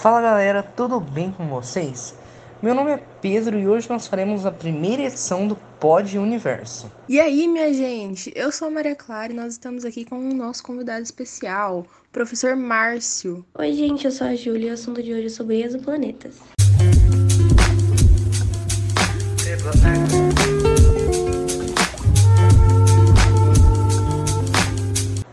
Fala galera, tudo bem com vocês? Meu nome é Pedro e hoje nós faremos a primeira edição do Pod Universo. E aí, minha gente? Eu sou a Maria Clara e nós estamos aqui com o nosso convidado especial, o professor Márcio. Oi, gente, eu sou a Júlia e o assunto de hoje é sobre exoplanetas.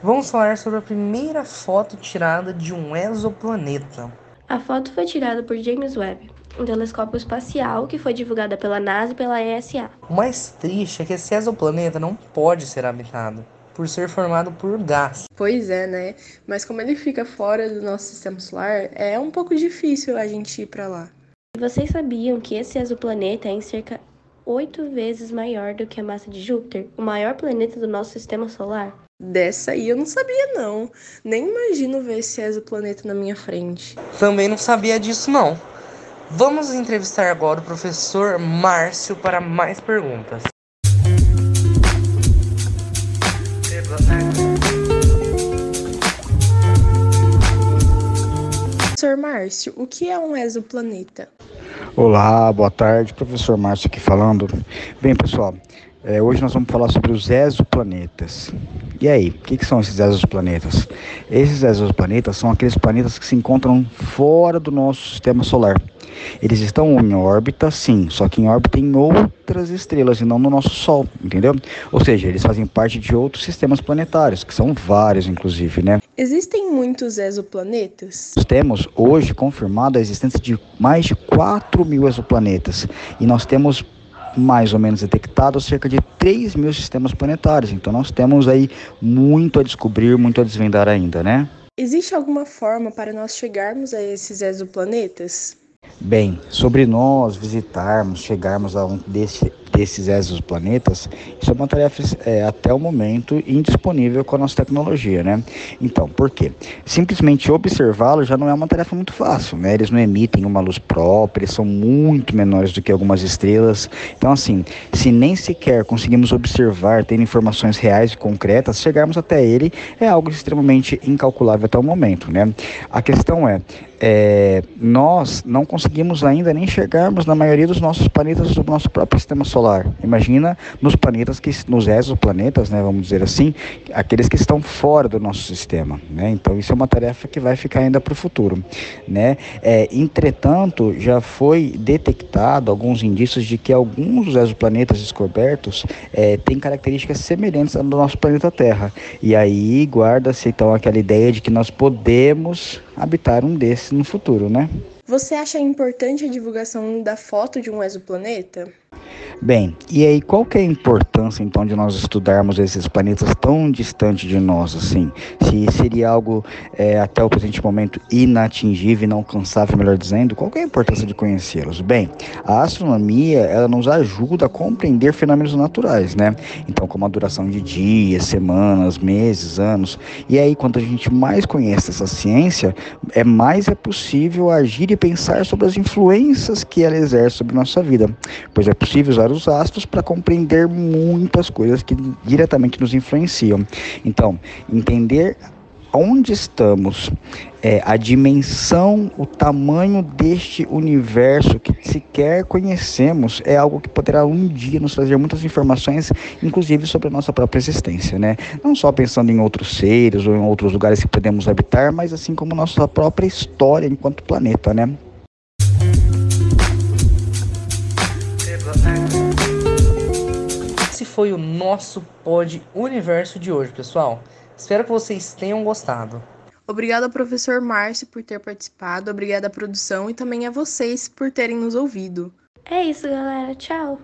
Vamos falar sobre a primeira foto tirada de um exoplaneta. A foto foi tirada por James Webb, um telescópio espacial que foi divulgada pela NASA e pela ESA. O mais triste é que esse exoplaneta não pode ser habitado, por ser formado por gás. Pois é, né? Mas como ele fica fora do nosso sistema solar, é um pouco difícil a gente ir para lá. Vocês sabiam que esse exoplaneta é em cerca oito vezes maior do que a massa de Júpiter, o maior planeta do nosso sistema solar? Dessa aí eu não sabia, não. Nem imagino ver esse exoplaneta na minha frente. Também não sabia disso, não. Vamos entrevistar agora o professor Márcio para mais perguntas. Professor Márcio, o que é um exoplaneta? Olá, boa tarde, professor Márcio aqui falando. Bem, pessoal, é, hoje nós vamos falar sobre os exoplanetas. E aí, o que, que, são esses exoplanetas? Esses exoplanetas são aqueles planetas que se encontram fora do nosso sistema solar. Eles estão em órbita, sim, só que em órbita em outras estrelas e não no nosso Sol, entendeu? Ou seja, eles fazem parte de outros sistemas planetários, que são vários, inclusive, né? Existem muitos exoplanetas? Nós temos hoje confirmado a existência de mais de 4 mil exoplanetas e nós temos mais ou menos detectados cerca de 3 mil sistemas planetários. Então nós temos aí muito a descobrir, muito a desvendar ainda, né? Existe alguma forma para nós chegarmos a esses exoplanetas? Bem, sobre nós visitarmos, chegarmos a um desse, desses exoplanetas, isso é uma tarefa é, até o momento indisponível com a nossa tecnologia, né? Então, por quê? Simplesmente observá-lo já não é uma tarefa muito fácil, né? Eles não emitem uma luz própria, eles são muito menores do que algumas estrelas. Então, assim, se nem sequer conseguimos observar, tendo informações reais e concretas, chegarmos até ele é algo extremamente incalculável até o momento, né? A questão é, é, nós não conseguimos ainda nem chegarmos na maioria dos nossos planetas do nosso próprio sistema solar. Imagina nos planetas que, nos exoplanetas, né, vamos dizer assim, aqueles que estão fora do nosso sistema. Né? Então isso é uma tarefa que vai ficar ainda para o futuro. Né? É, entretanto, já foi detectado alguns indícios de que alguns dos exoplanetas descobertos é, têm características semelhantes ao nosso planeta Terra. E aí guarda-se então aquela ideia de que nós podemos habitar um desses no futuro, né? Você acha importante a divulgação da foto de um exoplaneta? Bem, e aí qual que é a importância então de nós estudarmos esses planetas tão distantes de nós assim? Se seria algo é, até o presente momento inatingível, inalcançável, melhor dizendo, qual que é a importância de conhecê-los? Bem, a astronomia ela nos ajuda a compreender fenômenos naturais, né? Então, como a duração de dias, semanas, meses, anos. E aí, quanto a gente mais conhece essa ciência, é mais é possível agir e pensar sobre as influências que ela exerce sobre nossa vida, pois é possível usar os astros para compreender muitas coisas que diretamente nos influenciam. Então, entender onde estamos, é, a dimensão, o tamanho deste universo que sequer conhecemos é algo que poderá um dia nos trazer muitas informações, inclusive sobre a nossa própria existência, né? Não só pensando em outros seres ou em outros lugares que podemos habitar, mas assim como nossa própria história enquanto planeta, né? Foi o nosso Pod Universo de hoje, pessoal. Espero que vocês tenham gostado. Obrigada ao professor Márcio por ter participado, obrigada à produção e também a vocês por terem nos ouvido. É isso, galera. Tchau.